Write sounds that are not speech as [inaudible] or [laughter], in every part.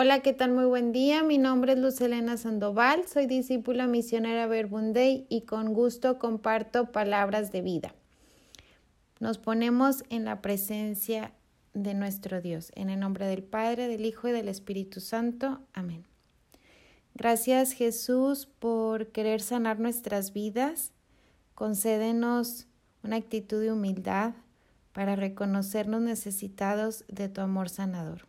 Hola, ¿qué tal? Muy buen día. Mi nombre es Luz Elena Sandoval, soy discípula misionera Verbunday y con gusto comparto palabras de vida. Nos ponemos en la presencia de nuestro Dios, en el nombre del Padre, del Hijo y del Espíritu Santo. Amén. Gracias Jesús por querer sanar nuestras vidas. Concédenos una actitud de humildad para reconocernos necesitados de tu amor sanador.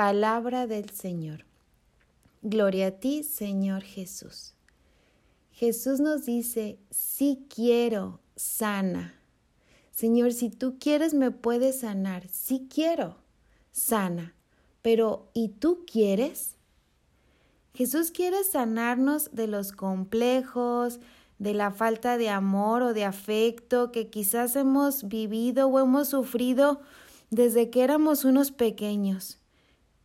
Palabra del Señor. Gloria a ti, Señor Jesús. Jesús nos dice, sí quiero, sana. Señor, si tú quieres, me puedes sanar. Sí quiero, sana. Pero, ¿y tú quieres? Jesús quiere sanarnos de los complejos, de la falta de amor o de afecto que quizás hemos vivido o hemos sufrido desde que éramos unos pequeños.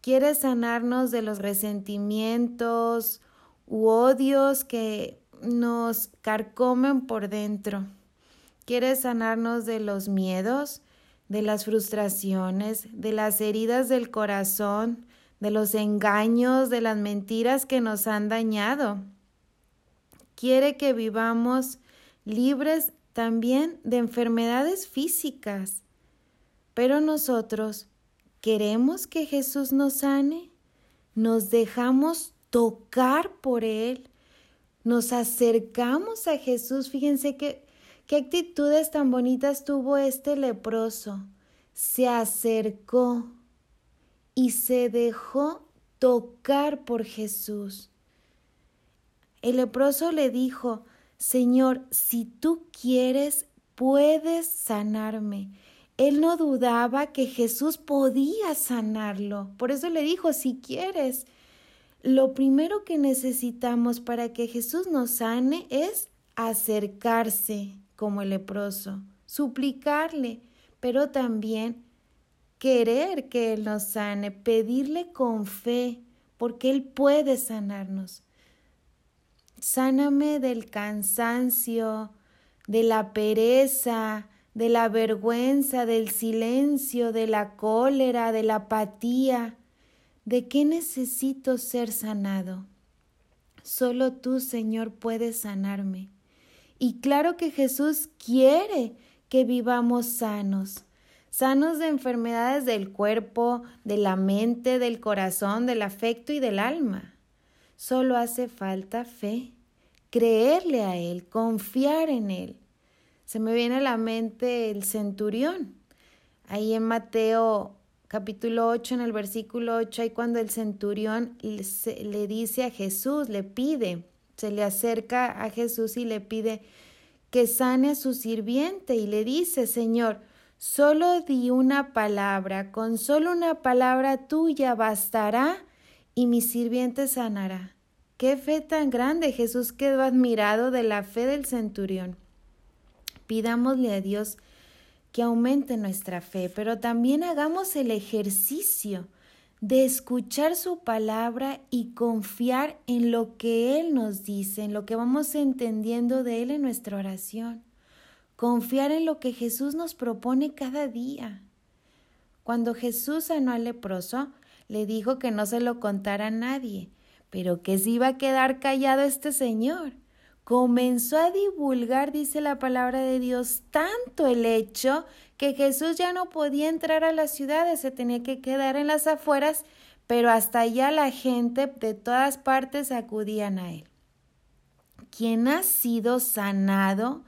Quiere sanarnos de los resentimientos u odios que nos carcomen por dentro. Quiere sanarnos de los miedos, de las frustraciones, de las heridas del corazón, de los engaños, de las mentiras que nos han dañado. Quiere que vivamos libres también de enfermedades físicas. Pero nosotros ¿Queremos que Jesús nos sane? ¿Nos dejamos tocar por Él? ¿Nos acercamos a Jesús? Fíjense qué actitudes tan bonitas tuvo este leproso. Se acercó y se dejó tocar por Jesús. El leproso le dijo, Señor, si tú quieres, puedes sanarme. Él no dudaba que Jesús podía sanarlo. Por eso le dijo, si quieres, lo primero que necesitamos para que Jesús nos sane es acercarse como el leproso, suplicarle, pero también querer que Él nos sane, pedirle con fe, porque Él puede sanarnos. Sáname del cansancio, de la pereza, de la vergüenza, del silencio, de la cólera, de la apatía. ¿De qué necesito ser sanado? Solo tú, Señor, puedes sanarme. Y claro que Jesús quiere que vivamos sanos, sanos de enfermedades del cuerpo, de la mente, del corazón, del afecto y del alma. Solo hace falta fe, creerle a Él, confiar en Él se me viene a la mente el centurión. Ahí en Mateo capítulo 8, en el versículo 8, ahí cuando el centurión le dice a Jesús, le pide, se le acerca a Jesús y le pide que sane a su sirviente y le dice, Señor, solo di una palabra, con solo una palabra tuya bastará y mi sirviente sanará. Qué fe tan grande. Jesús quedó admirado de la fe del centurión. Pidámosle a Dios que aumente nuestra fe, pero también hagamos el ejercicio de escuchar su palabra y confiar en lo que Él nos dice, en lo que vamos entendiendo de Él en nuestra oración. Confiar en lo que Jesús nos propone cada día. Cuando Jesús sanó al leproso, le dijo que no se lo contara a nadie, pero que se iba a quedar callado este señor comenzó a divulgar, dice la palabra de Dios, tanto el hecho que Jesús ya no podía entrar a las ciudades, se tenía que quedar en las afueras, pero hasta allá la gente de todas partes acudían a él. Quien ha sido sanado,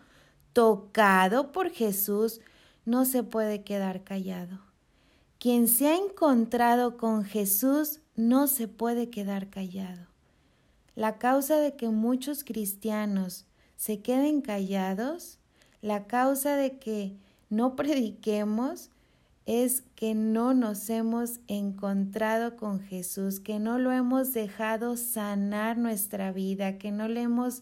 tocado por Jesús, no se puede quedar callado. Quien se ha encontrado con Jesús no se puede quedar callado. La causa de que muchos cristianos se queden callados, la causa de que no [laughs] prediquemos, es que no nos hemos encontrado con Jesús, que no lo hemos dejado sanar nuestra vida, que no le hemos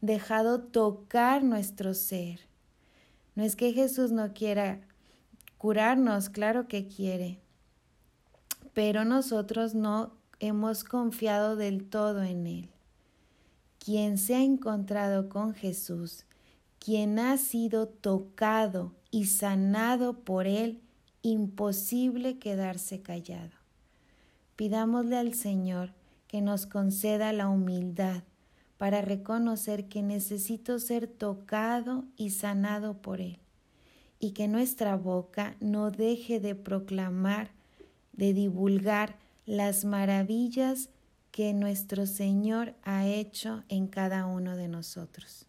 dejado tocar nuestro ser. No es que Jesús no quiera curarnos, claro que quiere, pero nosotros no hemos confiado del todo en Él. Quien se ha encontrado con Jesús, quien ha sido tocado y sanado por Él, imposible quedarse callado. Pidámosle al Señor que nos conceda la humildad para reconocer que necesito ser tocado y sanado por Él, y que nuestra boca no deje de proclamar, de divulgar las maravillas que nuestro Señor ha hecho en cada uno de nosotros.